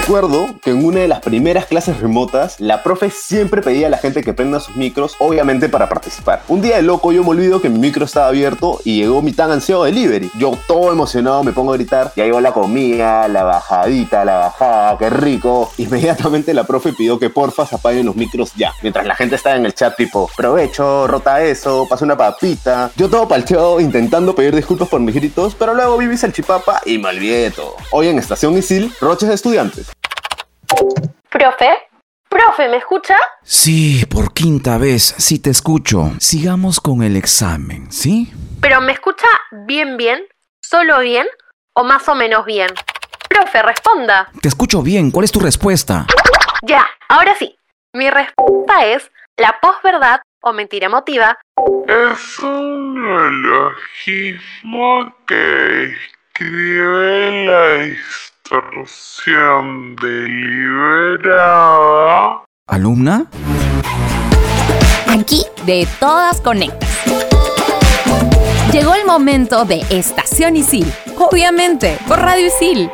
Recuerdo que en una de las primeras clases remotas, la profe siempre pedía a la gente que prenda sus micros, obviamente para participar. Un día de loco yo me olvido que mi micro estaba abierto y llegó mi tan ansiado delivery. Yo todo emocionado me pongo a gritar, ya llegó la comida, la bajadita, la bajada, qué rico. Inmediatamente la profe pidió que porfa se apaguen los micros ya. Mientras la gente estaba en el chat tipo, provecho, rota eso, pasa una papita. Yo todo palteado intentando pedir disculpas por mis gritos, pero luego vi mi salchipapa y me olvidé todo. Hoy en Estación Isil, roches de estudiantes. ¿Profe? ¿Profe, me escucha? Sí, por quinta vez, sí te escucho. Sigamos con el examen, ¿sí? ¿Pero me escucha bien, bien? ¿Solo bien? ¿O más o menos bien? Profe, responda. Te escucho bien, ¿cuál es tu respuesta? Ya, ahora sí. Mi respuesta es la posverdad o mentira emotiva Es un neologismo que describe la deliberada ¿Alumna? Aquí de todas conectas. Llegó el momento de Estación Isil. Obviamente, por Radio Isil.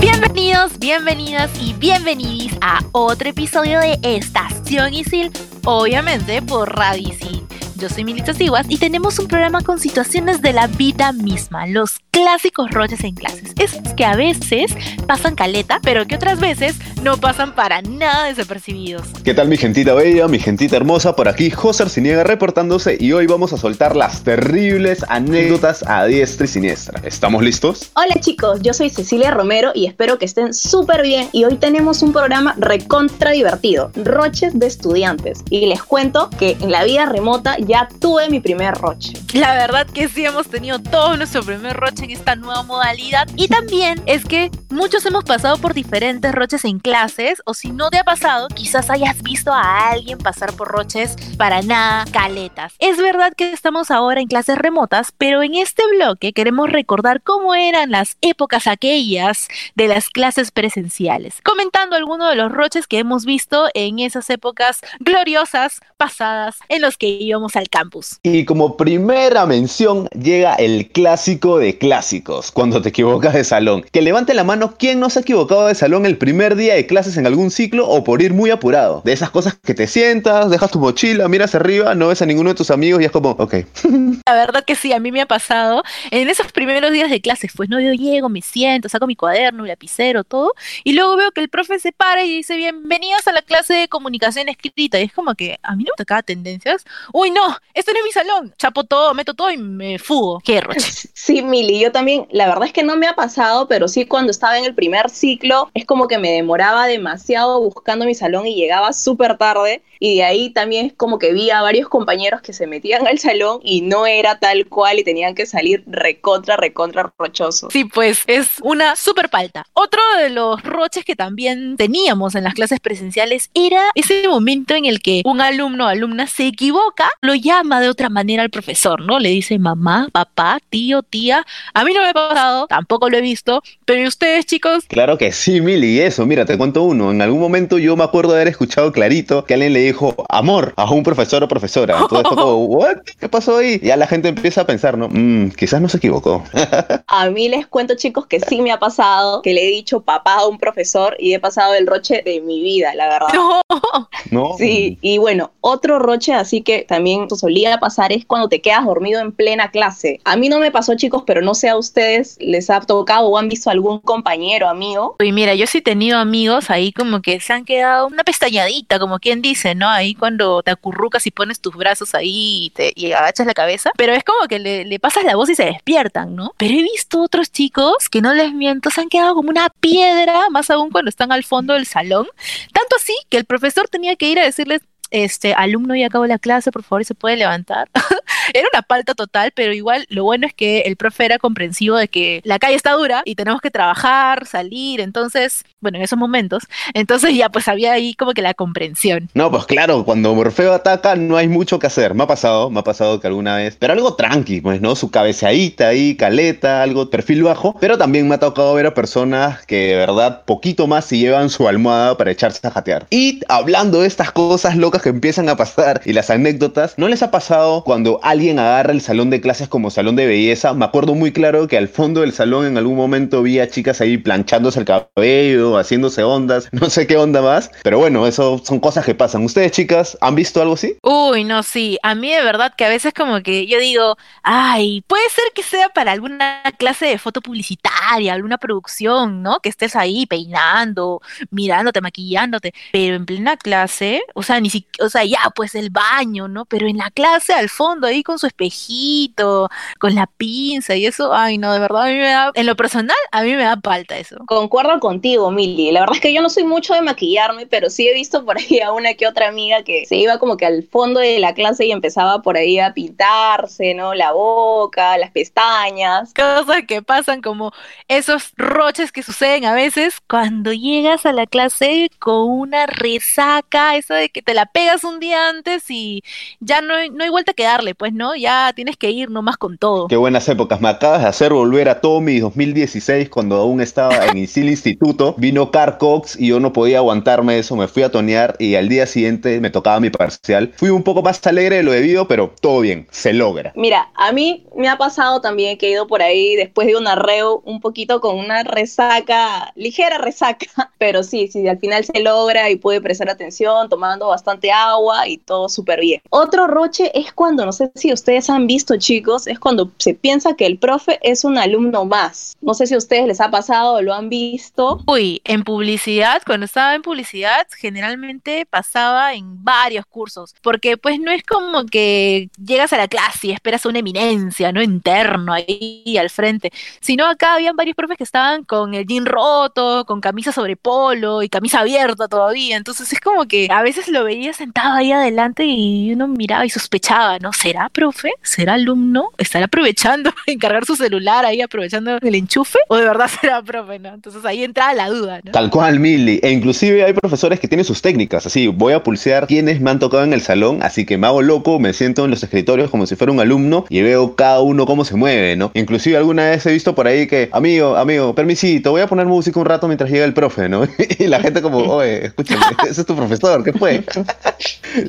Bienvenidos, bienvenidas y bienvenidis a otro episodio de Estación Isil, obviamente por Radio Isil. Yo soy Milita Siguas y tenemos un programa con situaciones de la vida misma, los clásicos roches en clases. Esos que a veces pasan caleta, pero que otras veces no pasan para nada desapercibidos. ¿Qué tal mi gentita bella, mi gentita hermosa? Por aquí José Arciniega reportándose y hoy vamos a soltar las terribles anécdotas a diestra y siniestra. ¿Estamos listos? Hola chicos, yo soy Cecilia Romero y espero que estén súper bien y hoy tenemos un programa recontra divertido, Roches de Estudiantes. Y les cuento que en la vida remota ya tuve mi primer roche. La verdad que sí hemos tenido todo nuestro primer roche en esta nueva modalidad y también es que muchos hemos pasado por diferentes roches en clases o si no te ha pasado, quizás hayas visto a alguien pasar por roches para nada caletas. Es verdad que estamos ahora en clases remotas, pero en este bloque queremos recordar cómo eran las épocas aquellas de las clases presenciales, comentando algunos de los roches que hemos visto en esas épocas gloriosas pasadas en los que íbamos al campus. Y como primera mención llega el clásico de clásicos, cuando te equivocas de salón. Que levante la mano quién no se ha equivocado de salón el primer día de clases en algún ciclo o por ir muy apurado. De esas cosas que te sientas, dejas tu mochila, miras arriba, no ves a ninguno de tus amigos y es como, ok. La verdad que sí, a mí me ha pasado en esos primeros días de clases, pues no, yo llego, me siento, saco mi cuaderno, mi lapicero, todo, y luego veo que el profe se para y dice, bienvenidos a la clase de comunicación escrita, y es como que a mí no me tocaba tendencias, uy no, esto no es mi salón, chapo todo, meto todo y me fugo, qué roche. Sí, Mili, yo también, la verdad es que no me ha pasado, pero sí cuando estaba en el primer ciclo, es como que me demoraba demasiado buscando mi salón y llegaba súper tarde. Y de ahí también es como que vi a varios compañeros que se metían al salón y no era tal cual y tenían que salir recontra, recontra rochoso. Sí, pues es una super palta. Otro de los roches que también teníamos en las clases presenciales era ese momento en el que un alumno o alumna se equivoca, lo llama de otra manera al profesor, ¿no? Le dice mamá, papá, tío, tía. A mí no me ha pasado, tampoco lo he visto, pero ¿y ustedes, chicos? Claro que sí, Mili, eso, mira, te cuento uno. En algún momento yo me acuerdo de haber escuchado clarito que alguien le dijo amor a un profesor o profesora. Entonces fue como, ¿what? ¿Qué pasó ahí? Y ya la gente empieza a pensar, ¿no? "Mm, quizás no se equivocó. A mí les cuento, chicos, que sí me ha pasado, que le he dicho papá a un profesor y he pasado el roche de mi vida, la verdad. No. ¿No? Sí, y bueno, otro roche así que también solía pasar es cuando te quedas dormido en plena clase. A mí no me pasó, chicos, pero no sé a ustedes, les ha tocado o han visto algún compañero, amigo. Y mira, yo sí he tenido amigos ahí como que se han quedado una pestañadita, como quien dice, ¿no? Ahí cuando te acurrucas y pones tus brazos ahí y, agachas la cabeza, pero es como que le, le pasas la voz y se despiertan, ¿no? Pero he visto otros chicos que no les miento, se han quedado como una piedra, más aún cuando están al fondo del salón, tanto así que el profesor tenía que ir a decirles, este alumno ya acabó la clase, por favor, se puede levantar. era una palta total, pero igual lo bueno es que el profe era comprensivo de que la calle está dura y tenemos que trabajar, salir, entonces, bueno, en esos momentos, entonces ya pues había ahí como que la comprensión. No, pues claro, cuando Morfeo ataca no hay mucho que hacer. Me ha pasado, me ha pasado que alguna vez, pero algo tranqui, pues, ¿no? Su cabeceadita ahí, caleta, algo perfil bajo, pero también me ha tocado ver a personas que de verdad poquito más se llevan su almohada para echarse a jatear. Y hablando de estas cosas locas que empiezan a pasar y las anécdotas, ¿no les ha pasado cuando alguien agarra el salón de clases como salón de belleza? Me acuerdo muy claro que al fondo del salón en algún momento vi a chicas ahí planchándose el cabello, haciéndose ondas, no sé qué onda más, pero bueno, eso son cosas que pasan. ¿Ustedes chicas han visto algo así? Uy, no, sí, a mí de verdad que a veces como que yo digo, ay, puede ser que sea para alguna clase de foto publicitaria, alguna producción, ¿no? Que estés ahí peinando, mirándote, maquillándote, pero en plena clase, o sea, ni siquiera, o sea, ya, pues el baño, ¿no? Pero en la clase al fondo, ahí con su espejito, con la pinza y eso, ay, no, de verdad, a mí me da, en lo personal, a mí me da falta eso. Concuerdo contigo, Mili. La verdad es que yo no soy mucho de maquillarme, pero sí he visto por ahí a una que otra amiga que se iba como que al fondo de la clase y empezaba por ahí a pintarse, ¿no? La boca, las pestañas. Cosas que pasan como esos roches que suceden a veces cuando llegas a la clase con una resaca, eso de que te la pegas un día antes y ya no hay, no hay vuelta que darle, pues, ¿no? Ya tienes que ir nomás con todo. Qué buenas épocas. Me acabas de hacer volver a todo mi 2016 cuando aún estaba en Isil Instituto. Vino Car Cox y yo no podía aguantarme eso. Me fui a tonear y al día siguiente me tocaba mi parcial. Fui un poco más alegre de lo debido, pero todo bien, se logra. Mira, a mí me ha pasado también que he ido por ahí después de un arreo un poquito con una resaca, ligera resaca, pero sí, sí, al final se logra y pude prestar atención, tomando bastante agua y todo súper bien. Otro roche es cuando, no sé si ustedes han visto chicos, es cuando se piensa que el profe es un alumno más. No sé si a ustedes les ha pasado o lo han visto. Uy, en publicidad, cuando estaba en publicidad, generalmente pasaba en varios cursos, porque pues no es como que llegas a la clase y esperas una eminencia, ¿no? Interno ahí al frente, sino acá habían varios profes que estaban con el jean roto, con camisa sobre polo y camisa abierta todavía, entonces es como que a veces lo veía sentado ahí adelante y uno miraba y sospechaba, ¿no? ¿Será profe? ¿Será alumno? ¿Estará aprovechando en cargar su celular ahí, aprovechando el enchufe? ¿O de verdad será profe, no? Entonces ahí entra la duda, ¿no? Tal cual, Milly. E inclusive hay profesores que tienen sus técnicas. Así, voy a pulsear quiénes me han tocado en el salón, así que me hago loco, me siento en los escritorios como si fuera un alumno y veo cada uno cómo se mueve, ¿no? Inclusive alguna vez he visto por ahí que, amigo, amigo, permisito, voy a poner música un rato mientras llega el profe, ¿no? y la gente como, oye, escúchame, ese es tu profesor, ¿qué fue?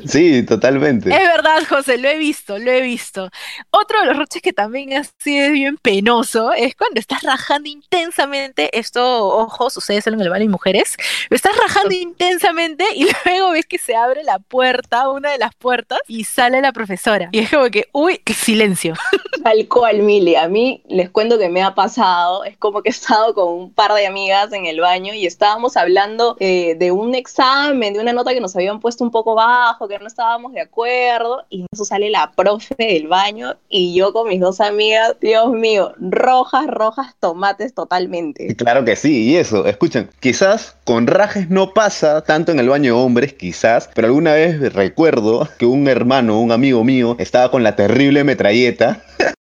sí, totalmente. Es verdad, José, lo he visto, lo he visto. Otro de los roches que también ha sido bien penoso es cuando estás rajando intensamente, esto, ojo, sucede solo en el baño y mujeres, estás rajando intensamente y luego ves que se abre la puerta, una de las puertas, y sale la profesora. Y es como que, uy, silencio. Tal cual, Mili. A mí les cuento que me ha pasado. Es como que he estado con un par de amigas en el baño y estábamos hablando eh, de un examen, de una nota que nos habían puesto un poco bajo, que no estábamos de acuerdo. Y eso sale la profe del baño y yo con mis dos amigas, Dios mío, rojas, rojas, tomates totalmente. Claro que sí, y eso, escuchen, quizás con rajes no pasa tanto en el baño de hombres, quizás, pero alguna vez recuerdo que un hermano, un amigo mío, estaba con la terrible metralleta.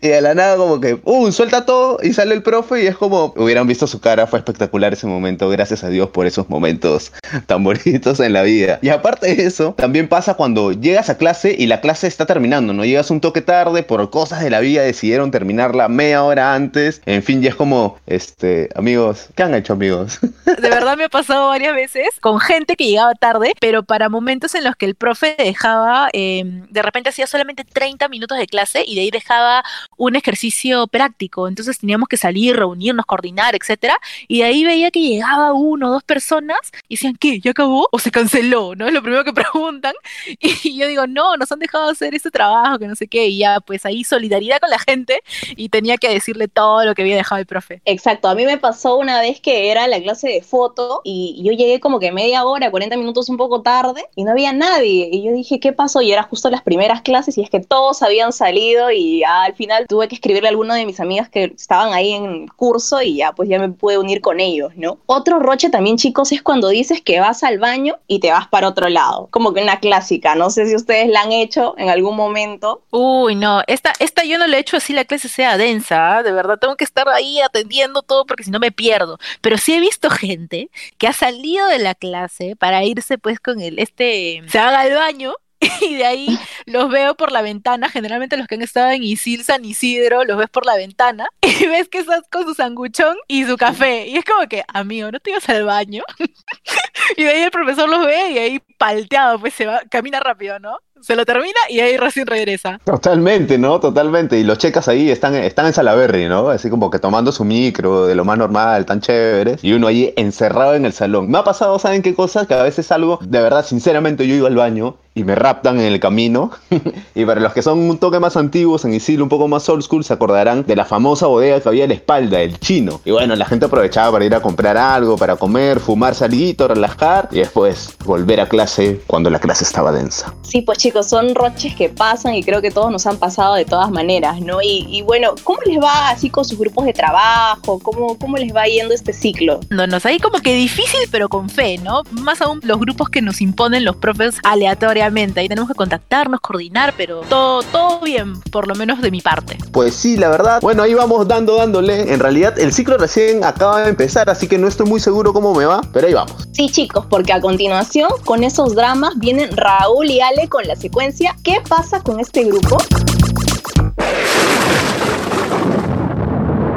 Y de la nada como que, ¡uh! Suelta todo y sale el profe y es como, hubieran visto su cara, fue espectacular ese momento, gracias a Dios por esos momentos tan bonitos en la vida. Y aparte de eso, también pasa cuando llegas a clase y la clase está terminando, ¿no? Llegas un toque tarde, por cosas de la vida decidieron terminarla media hora antes, en fin, ya es como, este, amigos, ¿qué han hecho amigos? De verdad me ha pasado varias veces con gente que llegaba tarde, pero para momentos en los que el profe dejaba, eh, de repente hacía solamente 30 minutos de clase y de ahí dejaba un ejercicio práctico. Entonces teníamos que salir, reunirnos, coordinar, etcétera. Y de ahí veía que llegaba uno o dos personas y decían, ¿qué? ¿Ya acabó? ¿O se canceló? ¿No? Es lo primero que preguntan. Y yo digo, no, nos han dejado hacer ese trabajo, que no sé qué. Y ya, pues ahí solidaridad con la gente y tenía que decirle todo lo que había dejado el profe. Exacto, a mí me pasó una vez que era la clase de foto y yo llegué como que media hora, 40 minutos un poco tarde y no había nadie. Y yo dije, ¿qué pasó? Y era justo las primeras clases y es que todos habían salido y al final tuve que escribirle a alguno de mis amigas que estaban ahí en curso y ya, pues ya me pude unir con ellos, ¿no? Otro roche también, chicos, es cuando dices que vas al baño y te vas para otro lado. Como que una clásica, no sé si ustedes la han hecho en algún momento. Uy, no, esta, esta yo no le he hecho así la clase sea densa, ¿ah? de verdad tengo que estar ahí atendiendo todo porque si no me pierdo. Pero sí he visto gente que ha salido de la clase para irse pues con el este, se haga al baño y de ahí los veo por la ventana. Generalmente los que han estado en Isil, San Isidro, los ves por la ventana y ves que estás con su sanguchón y su café. Y es como que, amigo, ¿no te ibas al baño? y de ahí el profesor los ve y ahí palteado, pues se va, camina rápido, ¿no? Se lo termina y ahí recién regresa. Totalmente, ¿no? Totalmente. Y los checas ahí están, están en Salaberry, ¿no? Así como que tomando su micro de lo más normal, tan chéveres. Y uno ahí encerrado en el salón. Me ha pasado, ¿saben qué cosa? Que a veces algo, de verdad, sinceramente, yo iba al baño y me raptan en el camino. y para los que son un toque más antiguos, en Isil, un poco más old school, se acordarán de la famosa bodega que había a la espalda, el chino. Y bueno, la gente aprovechaba para ir a comprar algo, para comer, fumar salito, relajar y después volver a clase cuando la clase estaba densa. Sí, pues chicos, son roches que pasan y creo que todos nos han pasado de todas maneras, ¿no? Y, y bueno, ¿cómo les va así con sus grupos de trabajo? ¿Cómo, ¿Cómo les va yendo este ciclo? No, nos ahí como que difícil, pero con fe, ¿no? Más aún los grupos que nos imponen los profes aleatoriamente. Ahí tenemos que contactarnos, coordinar, pero todo, todo bien, por lo menos de mi parte. Pues sí, la verdad. Bueno, ahí vamos dando, dándole. En realidad, el ciclo recién acaba de empezar, así que no estoy muy seguro cómo me va, pero ahí vamos. Sí, chicos, porque a continuación, con esos dramas, vienen Raúl y Ale con la secuencia ¿Qué pasa con este grupo?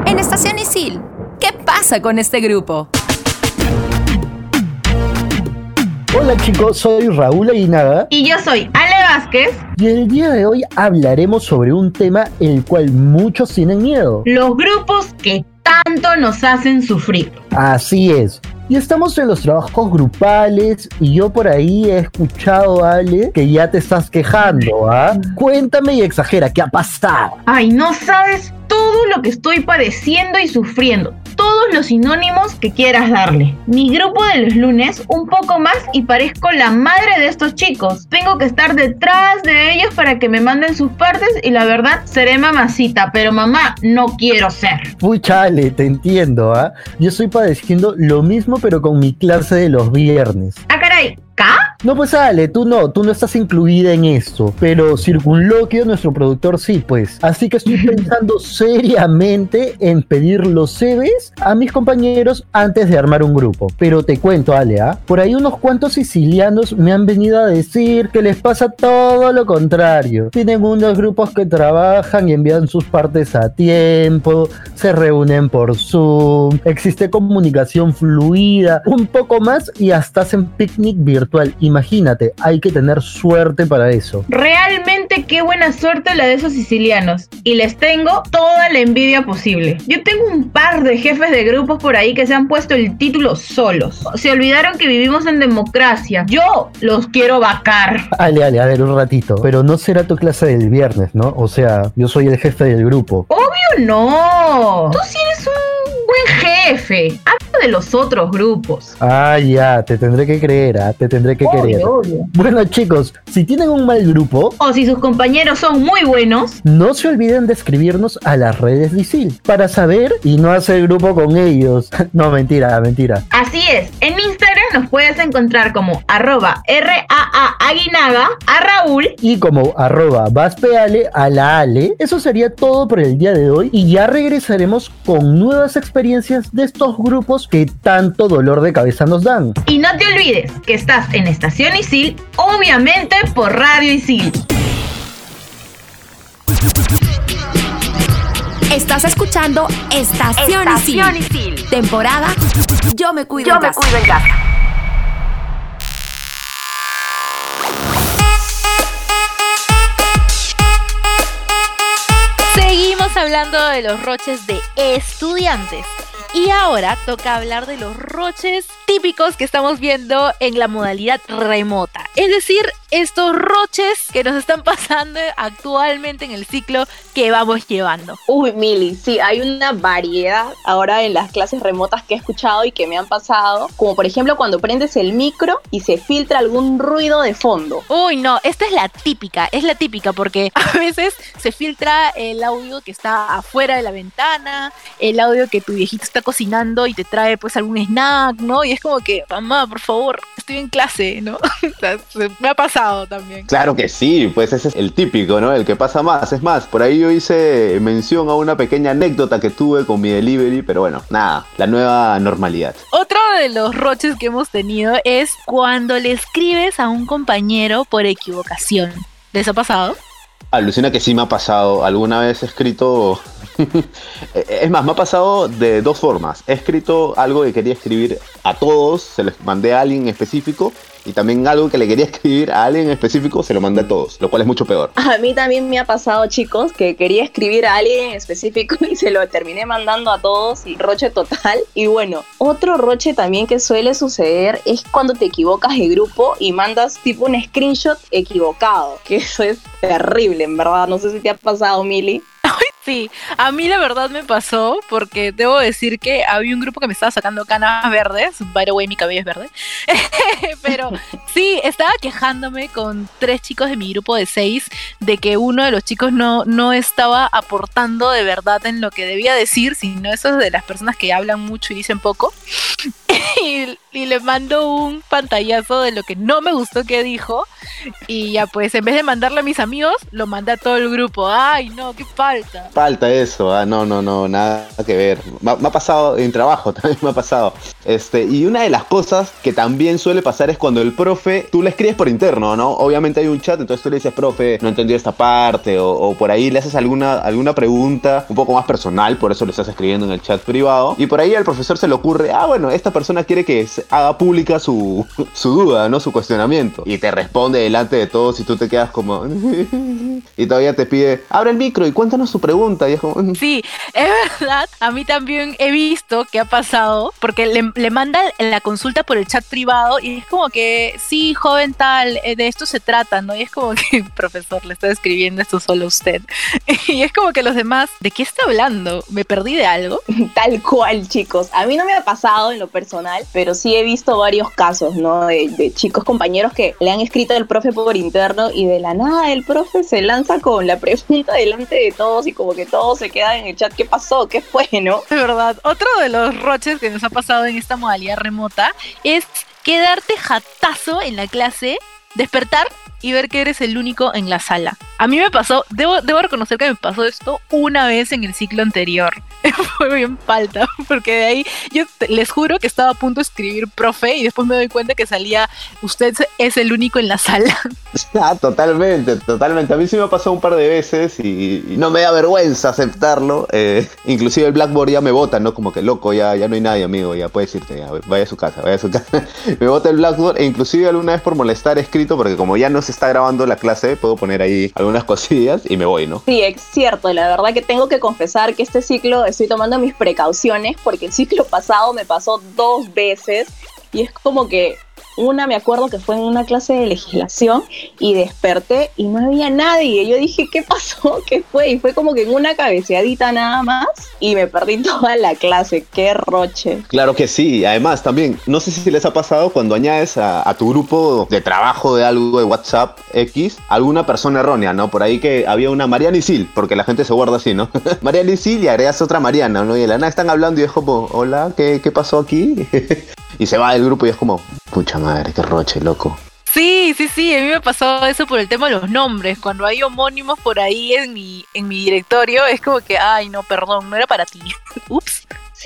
En Estación Isil, ¿qué pasa con este grupo? Hola chicos, soy Raúl Aguinaga Y yo soy Ale Vázquez. y el día de hoy hablaremos sobre un tema el cual muchos tienen miedo. Los grupos que tanto nos hacen sufrir. Así es. Y estamos en los trabajos grupales y yo por ahí he escuchado, Ale, que ya te estás quejando, ¿ah? Cuéntame y exagera, ¿qué ha pasado? Ay, no sabes todo lo que estoy padeciendo y sufriendo. Todos los sinónimos que quieras darle. Mi grupo de los lunes, un poco más y parezco la madre de estos chicos. Tengo que estar detrás de ellos para que me manden sus partes y la verdad seré mamacita, pero mamá no quiero ser. Pucha, Ale, te entiendo, ¿ah? Yo estoy padeciendo lo mismo pero con mi clase de los viernes. Ah, caray, ¿K? No, pues Ale, tú no, tú no estás incluida en esto. Pero Circunloquio, nuestro productor, sí, pues. Así que estoy pensando seriamente en pedir los CVs a mis compañeros antes de armar un grupo. Pero te cuento, Ale, ¿ah? Por ahí unos cuantos sicilianos me han venido a decir que les pasa todo lo contrario. Tienen unos grupos que trabajan y envían sus partes a tiempo, se reúnen por Zoom, existe comunicación fluida, un poco más y hasta hacen picnic virtual. Imagínate, hay que tener suerte para eso. Realmente qué buena suerte la de esos sicilianos. Y les tengo toda la envidia posible. Yo tengo un par de jefes de grupos por ahí que se han puesto el título solos. Se olvidaron que vivimos en democracia. Yo los quiero vacar. Ale, ale, a ver un ratito. Pero no será tu clase del viernes, ¿no? O sea, yo soy el jefe del grupo. Obvio no. Tú sí eres un buen jefe. Hablo de los otros grupos. Ah, ya, te tendré que creer, ¿ah? te tendré que Obvio, querer. obvio. Bueno, chicos, si tienen un mal grupo, O si sus compañeros son muy buenos. no se olviden de escribirnos a las redes de ISIL para saber y no hacer grupo con ellos. no, mentira, mentira. Así es, en Instagram nos puedes encontrar como arroba RAA Aguinaga a Raúl. Y como arroba vaspeale a la Ale, eso sería todo por el día de hoy y ya regresaremos con nuevas experiencias de estos grupos que tanto dolor de cabeza nos dan. Y no te olvides que estás en Estación Isil, obviamente por Radio Isil. Estás escuchando Estación, Estación Isil. Isil. Temporada Yo me cuido Yo en me casa. cuido en casa. Hablando de los roches de estudiantes. Y ahora toca hablar de los roches típicos que estamos viendo en la modalidad remota. Es decir, estos roches que nos están pasando actualmente en el ciclo que vamos llevando. Uy, Mili, sí, hay una variedad ahora en las clases remotas que he escuchado y que me han pasado, como por ejemplo cuando prendes el micro y se filtra algún ruido de fondo. Uy, no, esta es la típica, es la típica porque a veces se filtra el audio que está afuera de la ventana, el audio que tu viejito está cocinando y te trae pues algún snack, ¿no? Y es como que, mamá, por favor, estoy en clase, ¿no? O sea, se- me ha pasado también. Claro que sí, pues ese es el típico, ¿no? El que pasa más. Es más, por ahí yo hice mención a una pequeña anécdota que tuve con mi delivery, pero bueno, nada, la nueva normalidad. Otro de los roches que hemos tenido es cuando le escribes a un compañero por equivocación. ¿Les ha pasado? Alucina que sí me ha pasado. Alguna vez he escrito. es más, me ha pasado de dos formas. He escrito algo que quería escribir a todos, se les mandé a alguien específico. Y también algo que le quería escribir a alguien específico, se lo mandé a todos, lo cual es mucho peor. A mí también me ha pasado, chicos, que quería escribir a alguien en específico y se lo terminé mandando a todos roche total. Y bueno, otro roche también que suele suceder es cuando te equivocas de grupo y mandas tipo un screenshot equivocado, que eso es terrible, en verdad. No sé si te ha pasado, Mili. Sí, a mí la verdad me pasó porque debo decir que había un grupo que me estaba sacando canas verdes. By the way, mi cabello es verde. Pero sí, estaba quejándome con tres chicos de mi grupo de seis de que uno de los chicos no, no estaba aportando de verdad en lo que debía decir, sino esos de las personas que hablan mucho y dicen poco. Y, le mando un pantallazo de lo que no me gustó que dijo. Y ya pues, en vez de mandarle a mis amigos, lo mandé a todo el grupo. Ay, no, qué falta. Falta eso, ah, no, no, no, nada que ver. Me, ha pasado en trabajo, también me ha pasado. Este, y una de las cosas que también suele pasar es cuando el profe, tú le escribes por interno, ¿no? Obviamente hay un chat, entonces tú le dices, profe, no entendí esta parte, o, o por ahí le haces alguna, alguna pregunta un poco más personal, por eso le estás escribiendo en el chat privado. Y por ahí al profesor se le ocurre, ah, bueno, esta persona quiere que haga pública su, su duda, ¿no? Su cuestionamiento. Y te responde delante de todos y tú te quedas como... y todavía te pide, abre el micro y cuéntanos su pregunta. Y es como... Sí, es verdad. A mí también he visto que ha pasado, porque le, le manda la consulta por el chat privado y es como que, sí, joven tal, eh, de esto se trata, ¿no? Y es como que, profesor, le está escribiendo esto solo a usted. Y es como que los demás, ¿de qué está hablando? ¿Me perdí de algo? Tal cual, chicos. A mí no me ha pasado en lo personal, pero sí he visto varios casos, ¿no? De, de chicos compañeros que le han escrito al profe por interno y de la nada el profe se lanza con la pregunta delante de todos y como que todos se quedan en el chat. ¿Qué pasó? ¿Qué fue, no? De verdad, otro de los roches que nos ha pasado en esta modalidad remota es quedarte jatazo en la clase, despertar y ver que eres el único en la sala. A mí me pasó, debo, debo reconocer que me pasó esto una vez en el ciclo anterior. Fue bien falta, porque de ahí yo les juro que estaba a punto de escribir profe y después me doy cuenta que salía usted es el único en la sala. Ah, totalmente, totalmente. A mí sí me ha pasado un par de veces y, no me da vergüenza aceptarlo. Eh, inclusive el Blackboard ya me bota, ¿no? Como que loco, ya, ya no hay nadie, amigo, ya puedes irte, ya, vaya a su casa, vaya a su casa. me bota el Blackboard e inclusive alguna vez por molestar escrito, porque como ya no se está grabando la clase, puedo poner ahí algunas cosillas y me voy, ¿no? Sí, es cierto. La verdad que tengo que confesar que este ciclo estoy tomando mis precauciones porque el ciclo pasado me pasó dos veces y es como que una me acuerdo que fue en una clase de legislación y desperté y no había nadie. Y yo dije, ¿qué pasó? ¿Qué fue? Y fue como que en una cabeceadita nada más y me perdí toda la clase. ¡Qué roche! Claro que sí, además también, no sé si les ha pasado cuando añades a, tu grupo de trabajo de algo de WhatsApp X, alguna persona errónea, ¿no? Por ahí que había una Mariana Isil, porque la gente se guarda así, ¿no? Mariana Isil y agregas otra Mariana, ¿no? Y la nada están hablando y es como, hola, ¿qué, qué pasó aquí? Y se va del grupo y es como, pucha madre, qué roche, loco. Sí, sí, sí, a mí me pasó eso por el tema de los nombres. Cuando hay homónimos por ahí en mi, en mi directorio, es como que, ay, no, perdón, no era para ti. Ups.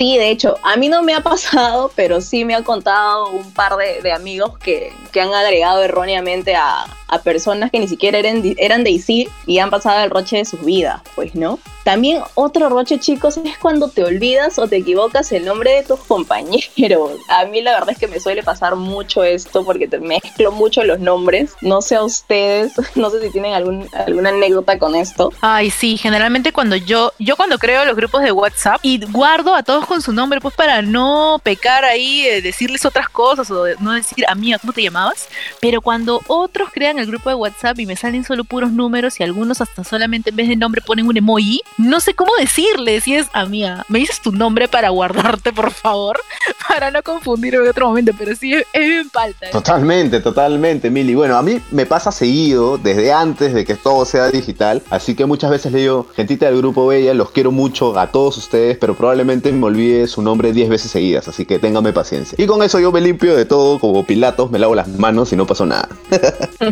Sí, de hecho, a mí no me ha pasado, pero sí me han contado un par de, amigos que, que han agregado erróneamente a, a personas que ni siquiera eran, eran de ISIL y han pasado el roche de sus vidas, pues, ¿no? También otro roche, chicos, es cuando te olvidas o te equivocas el nombre de tus compañeros. A mí la verdad es que me suele pasar mucho esto porque te mezclo mucho los nombres. No sé a ustedes, no sé si tienen algún, alguna anécdota con esto. Ay, sí, generalmente cuando yo, yo cuando creo los grupos de WhatsApp y guardo a todos con su nombre, pues para no pecar ahí, eh, decirles otras cosas o no decir, amiga, ¿cómo te llamabas? Pero cuando otros crean el grupo de WhatsApp y me salen solo puros números y algunos hasta solamente en vez de nombre ponen un emoji, no sé cómo decirles si es, amiga, ¿me dices tu nombre para guardarte, por favor? Para no confundirme en otro momento, pero sí, es, es bien falta. ¿eh? Totalmente, totalmente, Mili. Bueno, a mí me pasa seguido, desde antes de que todo sea digital, así que muchas veces le digo, gentita del grupo Bella, los quiero mucho a todos ustedes, pero probablemente me olvide su nombre 10 veces seguidas, así que téngame paciencia. Y con eso yo me limpio de todo, como Pilatos, me lavo las manos y no pasó nada.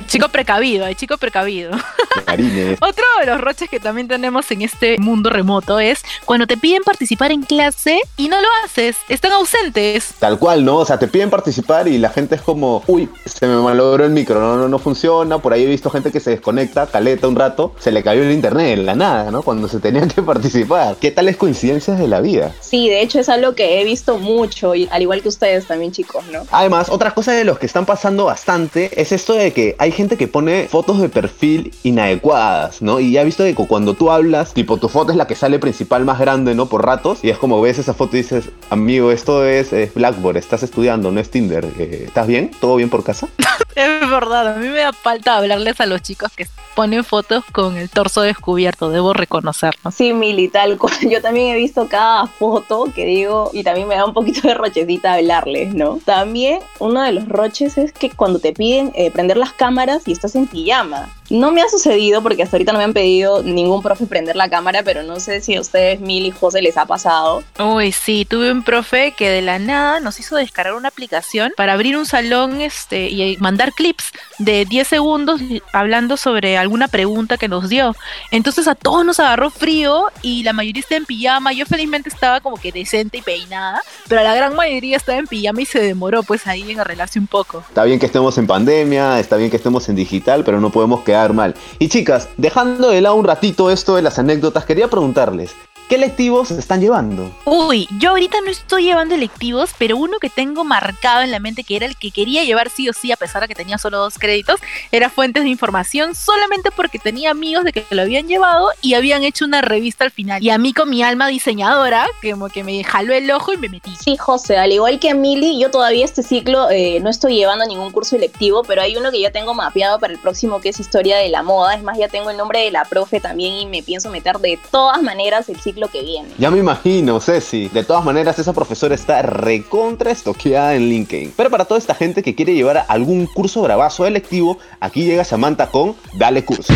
Chico precavido, eh, chico precavido. Marines. Otro de los roches que también tenemos en este mundo remoto es cuando te piden participar en clase y no lo haces, están ausentes. Tal cual, ¿no? O sea, te piden participar y la gente es como, uy, se me malogró el micro, no, no, no funciona. Por ahí he visto gente que se desconecta, caleta un rato, se le cayó el internet en la nada, ¿no? Cuando se tenían que participar. ¿Qué tales coincidencias de la vida? Sí, de hecho es algo que he visto mucho, y al igual que ustedes también, chicos, ¿no? Además, otra cosa de los que están pasando bastante es esto de que hay gente que pone fotos de perfil inadecuadas, ¿no? Y ya he visto que cu- cuando tú hablas, tipo, tu foto es la que sale principal más grande, ¿no? Por ratos, y es como ves esa foto y dices, amigo, esto es, es Blackboard, estás estudiando, no es Tinder. Eh, ¿Estás bien? ¿Todo bien por casa? Es verdad, a mí me da falta hablarles a los chicos que ponen fotos con el torso descubierto, debo reconocerlo. Sí, Mili, tal cual. Yo también he visto cada foto que digo y también me da un poquito de rochecita hablarles, ¿no? También uno de los roches es que cuando te piden eh, prender las cámaras y estás en pijama. No me ha sucedido porque hasta ahorita no me han pedido ningún profe prender la cámara, pero no sé si a ustedes, Mili y José, les ha pasado. Uy, sí, tuve un profe que de la nada nos hizo descargar una aplicación para abrir un salón este, y mandar clips de 10 segundos hablando sobre alguna pregunta que nos dio. Entonces a todos nos agarró frío y la mayoría está en pijama. Yo felizmente estaba como que decente y peinada, pero la gran mayoría estaba en pijama y se demoró pues ahí en arreglarse un poco. Está bien que estemos en pandemia, está bien que estemos en digital, pero no podemos quedar mal. Y chicas, dejando de lado un ratito esto de las anécdotas, quería preguntarles, ¿qué lectivos se están llevando? Uy, yo ahorita no estoy llevando electivos, pero uno que tengo marcado en la mente que era el que quería llevar sí o sí, a pesar de que tenía solo dos créditos, era fuentes de información solamente porque tenía amigos de que lo habían llevado y habían hecho una revista al final. Y a mí con mi alma diseñadora, como que me jaló el ojo y me metí. Sí, José, al igual que Mili, yo todavía este ciclo eh, no estoy llevando ningún curso electivo, pero hay uno que ya tengo mapeado para el próximo que es historia de la moda. Es más, ya tengo el nombre de la profe también y me pienso meter de todas maneras el ciclo que viene. Ya me imagino, Ceci. De todas maneras, esa profesora está recontra estoqueada en LinkedIn. Pero para toda esta gente que quiere llevar algún curso bravazo electivo, aquí llega Samantha con Dale Curso.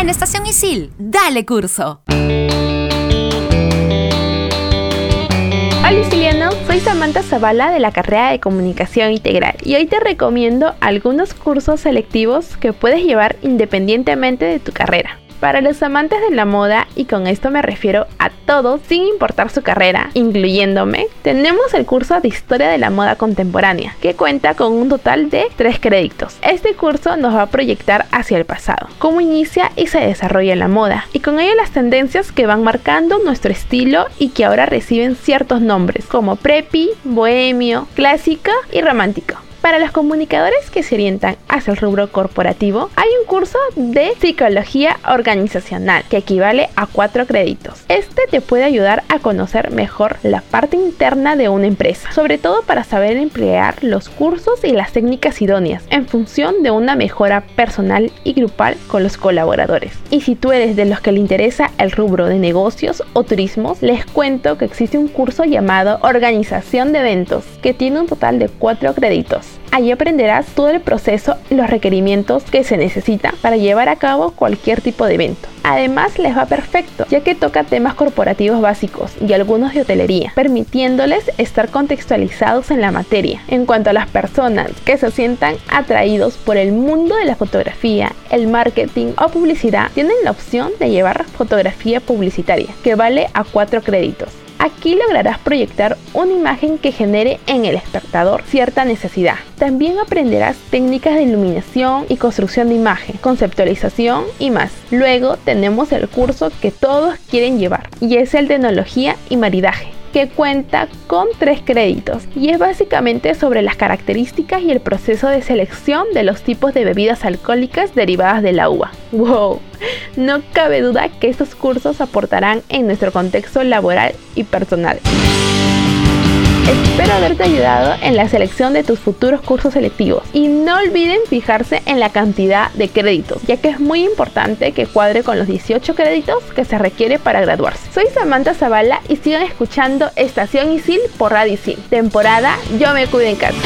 En Estación Isil, dale curso. Hola Siciliano, soy Samantha Zavala de la carrera de Comunicación Integral y hoy te recomiendo algunos cursos selectivos que puedes llevar independientemente de tu carrera. Para los amantes de la moda, y con esto me refiero a todos sin importar su carrera, incluyéndome, tenemos el curso de Historia de la Moda Contemporánea, que cuenta con un total de 3 créditos. Este curso nos va a proyectar hacia el pasado, cómo inicia y se desarrolla la moda, y con ello las tendencias que van marcando nuestro estilo y que ahora reciben ciertos nombres, como preppy, bohemio, clásico y romántico. Para los comunicadores que se orientan hacia el rubro corporativo, hay un curso de psicología organizacional que equivale a 4 créditos. Este te puede ayudar a conocer mejor la parte interna de una empresa, sobre todo para saber emplear los cursos y las técnicas idóneas en función de una mejora personal y grupal con los colaboradores. Y si tú eres de los que le interesa el rubro de negocios o turismos, les cuento que existe un curso llamado Organización de Eventos que tiene un total de 4 créditos. Allí aprenderás todo el proceso y los requerimientos que se necesitan para llevar a cabo cualquier tipo de evento. Además les va perfecto, ya que toca temas corporativos básicos y algunos de hotelería, permitiéndoles estar contextualizados en la materia. En cuanto a las personas que se sientan atraídos por el mundo de la fotografía, el marketing o publicidad, tienen la opción de llevar fotografía publicitaria, que vale a 4 créditos. Aquí lograrás proyectar una imagen que genere en el espectador cierta necesidad. También aprenderás técnicas de iluminación y construcción de imagen, conceptualización y más. Luego tenemos el curso que todos quieren llevar y es el de enología y maridaje. Que cuenta con tres créditos y es básicamente sobre las características y el proceso de selección de los tipos de bebidas alcohólicas derivadas de la uva. ¡Wow! No cabe duda que estos cursos aportarán en nuestro contexto laboral y personal. Espero haberte ayudado en la selección de tus futuros cursos selectivos y no olviden fijarse en la cantidad de créditos, ya que es muy importante que cuadre con los 18 créditos que se requiere para graduarse. Soy Samantha Zavala y sigan escuchando Estación Isil por Radio Isil. Temporada Yo me cuido en casa.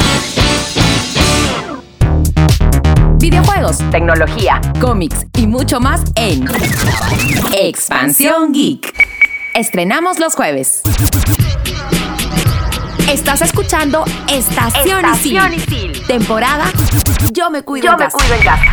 Videojuegos, tecnología, cómics y mucho más en Expansión Geek. Estrenamos los jueves. Estás escuchando Estación, Estación Isil. Isil. Temporada Yo me cuido Yo en me casa. cuido en casa.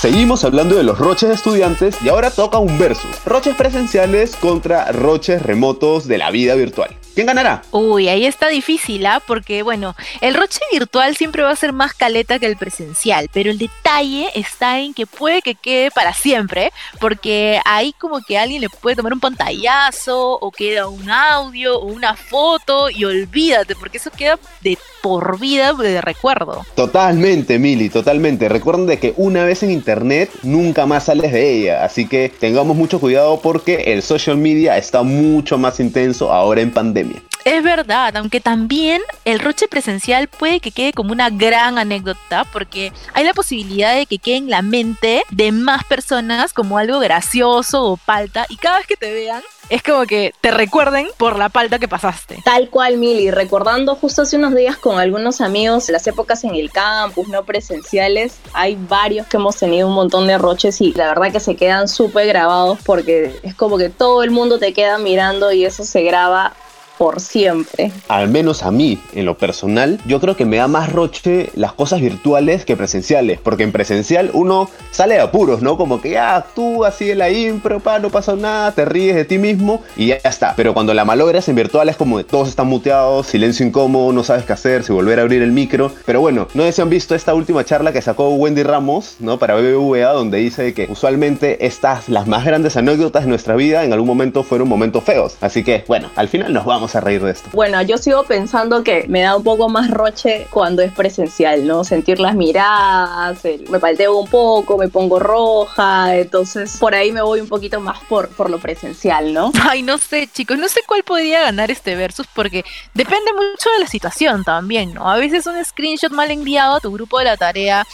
Seguimos hablando de los roches de estudiantes y ahora toca un versus. Roches presenciales contra roches remotos de la vida virtual. ¿Quién ganará? Uy, ahí está difícil, ¿ah? Porque, bueno, el roche virtual siempre va a ser más caleta que el presencial, pero el detalle está en que puede que quede para siempre, porque ahí como que alguien le puede tomar un pantallazo, o queda un audio, o una foto, y olvídate, porque eso queda de por vida de recuerdo. Totalmente, Mili, totalmente. Recuerden de que una vez en internet nunca más sales de ella, así que tengamos mucho cuidado porque el social media está mucho más intenso ahora en pandemia. Es verdad, aunque también el roche presencial puede que quede como una gran anécdota, porque hay la posibilidad de que quede en la mente de más personas como algo gracioso o palta, y cada vez que te vean, es como que te recuerden por la palta que pasaste. Tal cual, Mili, recordando justo hace unos días con algunos amigos las épocas en el campus, no presenciales, hay varios que hemos tenido un montón de roches y la verdad que se quedan súper grabados porque es como que todo el mundo te queda mirando y eso se graba por siempre. Al menos a mí, en lo personal, yo creo que me da más roche las cosas virtuales que presenciales, porque en presencial uno sale de apuros, ¿no? Como que ya actúa así en la impro, pa, no pasa nada, te ríes de ti mismo y ya está. Pero cuando la malogras en virtual es como de todos están muteados, silencio incómodo, no sabes qué hacer, si volver a abrir el micro. Pero bueno, no sé si han visto esta última charla que sacó Wendy Ramos, ¿no? Para BBVA, donde dice que usualmente estas, las más grandes anécdotas de nuestra vida, en algún momento fueron momentos feos. Así que, bueno, al final nos vamos a reír de esto. Bueno, yo sigo pensando que me da un poco más roche cuando es presencial, ¿no? Sentir las miradas, el- me palteo un poco, me pongo roja, entonces por ahí me voy un poquito más por, por lo presencial, ¿no? Ay, no sé, chicos, no sé cuál podría ganar este versus porque depende mucho de la situación también, ¿no? A veces un screenshot mal enviado a tu grupo de la tarea,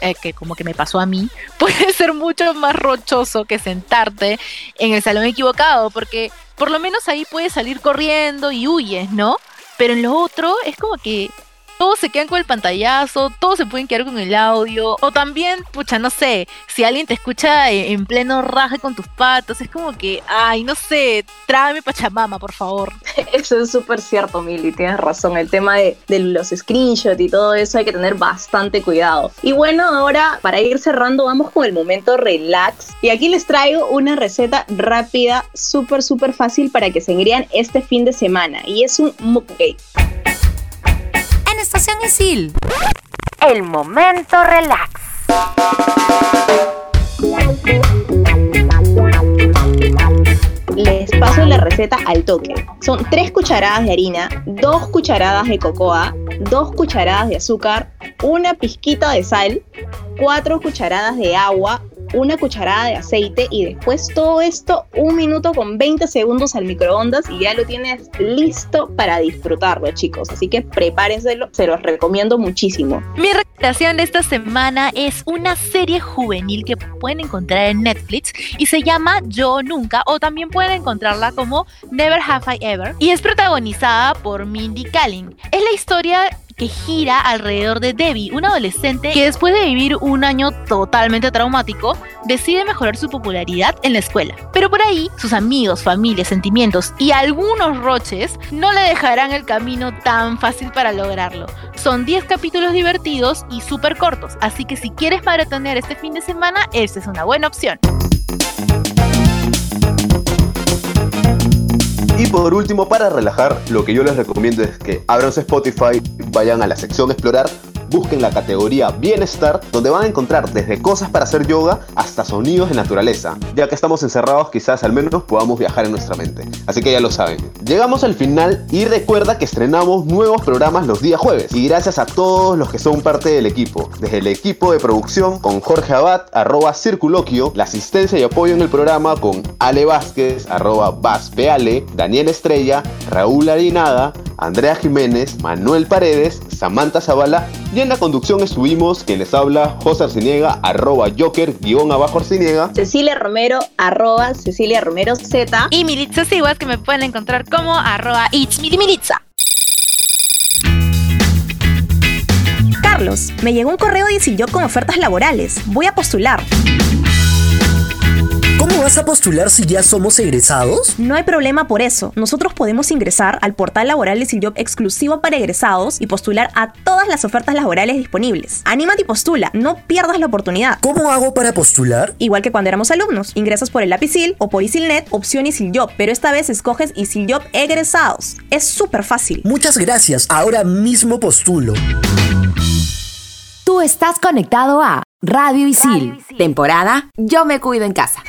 eh, que como que me pasó a mí, puede ser mucho más rochoso que sentarte en el salón equivocado, porque por lo menos ahí puedes salir corriendo y huyes, ¿no? Pero en lo otro es como que todos se quedan con el pantallazo, todos se pueden quedar con el audio, o también, pucha, no sé, si alguien te escucha en, en pleno raje con tus patos, es como que, ay, no sé, tráeme Pachamama, por favor. Eso es súper cierto, Mili, tienes razón. El tema de, de los screenshots y todo eso hay que tener bastante cuidado. Y bueno, ahora para ir cerrando, vamos con el momento relax. Y aquí les traigo una receta rápida, súper, súper fácil para que se engrían este fin de semana. Y es un mukbang. En Estación Isil. El momento relax. Les paso la receta al toque. Son 3 cucharadas de harina, 2 cucharadas de cocoa, 2 cucharadas de azúcar, una pizquita de sal, 4 cucharadas de agua, una cucharada de aceite y después todo esto un minuto con 20 segundos al microondas y ya lo tienes listo para disfrutarlo chicos. Así que prepárenselo, se los recomiendo muchísimo. Mi recomendación de esta semana es una serie juvenil que pueden encontrar en Netflix y se llama Yo Nunca o también pueden encontrarla como Never Have I Ever y es protagonizada por Mindy Kaling. Es la historia que gira alrededor de Debbie, una adolescente que después de vivir un año totalmente traumático, decide mejorar su popularidad en la escuela. Pero por ahí, sus amigos, familia, sentimientos y algunos roches no le dejarán el camino tan fácil para lograrlo. Son 10 capítulos divertidos y súper cortos, así que si quieres maratonear este fin de semana, esta es una buena opción. Y por último, para relajar, lo que yo les recomiendo es que abran Spotify, vayan a la sección explorar, busquen la categoría Bienestar, donde van a encontrar desde cosas para hacer yoga hasta sonidos de naturaleza. Ya que estamos encerrados, quizás al menos podamos viajar en nuestra mente. Así que ya lo saben. Llegamos al final y recuerda que estrenamos nuevos programas los días jueves. Y gracias a todos los que son parte del equipo. Desde el equipo de producción con Jorge Abad, arroba Circuloquio, la asistencia y apoyo en el programa con Ale Vázquez, arroba Vaspeale, Daniel Estrella, Raúl Arinada, Andrea Jiménez, Manuel Paredes, Samantha Zavala y en la conducción estuvimos quien les habla José Arciniega, arroba Joker, guion abajo Arciniega. Cecilia Romero, arroba Cecilia Romero Z. Y Militza Siguas que me pueden encontrar como arroba It's Militza. Carlos, me llegó un correo de Isiljob con ofertas laborales. Voy a postular. ¿Cómo vas a postular si ya somos egresados? No hay problema por eso. Nosotros podemos ingresar al portal laboral de Siljob exclusivo para egresados y postular a todas las ofertas laborales disponibles. Anímate y postula, no pierdas la oportunidad. ¿Cómo hago para postular? Igual que cuando éramos alumnos, ingresas por el Lapicil o por Isilnet, opción Isiljob, pero esta vez escoges Isiljob egresados. Es súper fácil. Muchas gracias, ahora mismo postulo. Tú estás conectado a Radio Isil, temporada Yo me cuido en casa.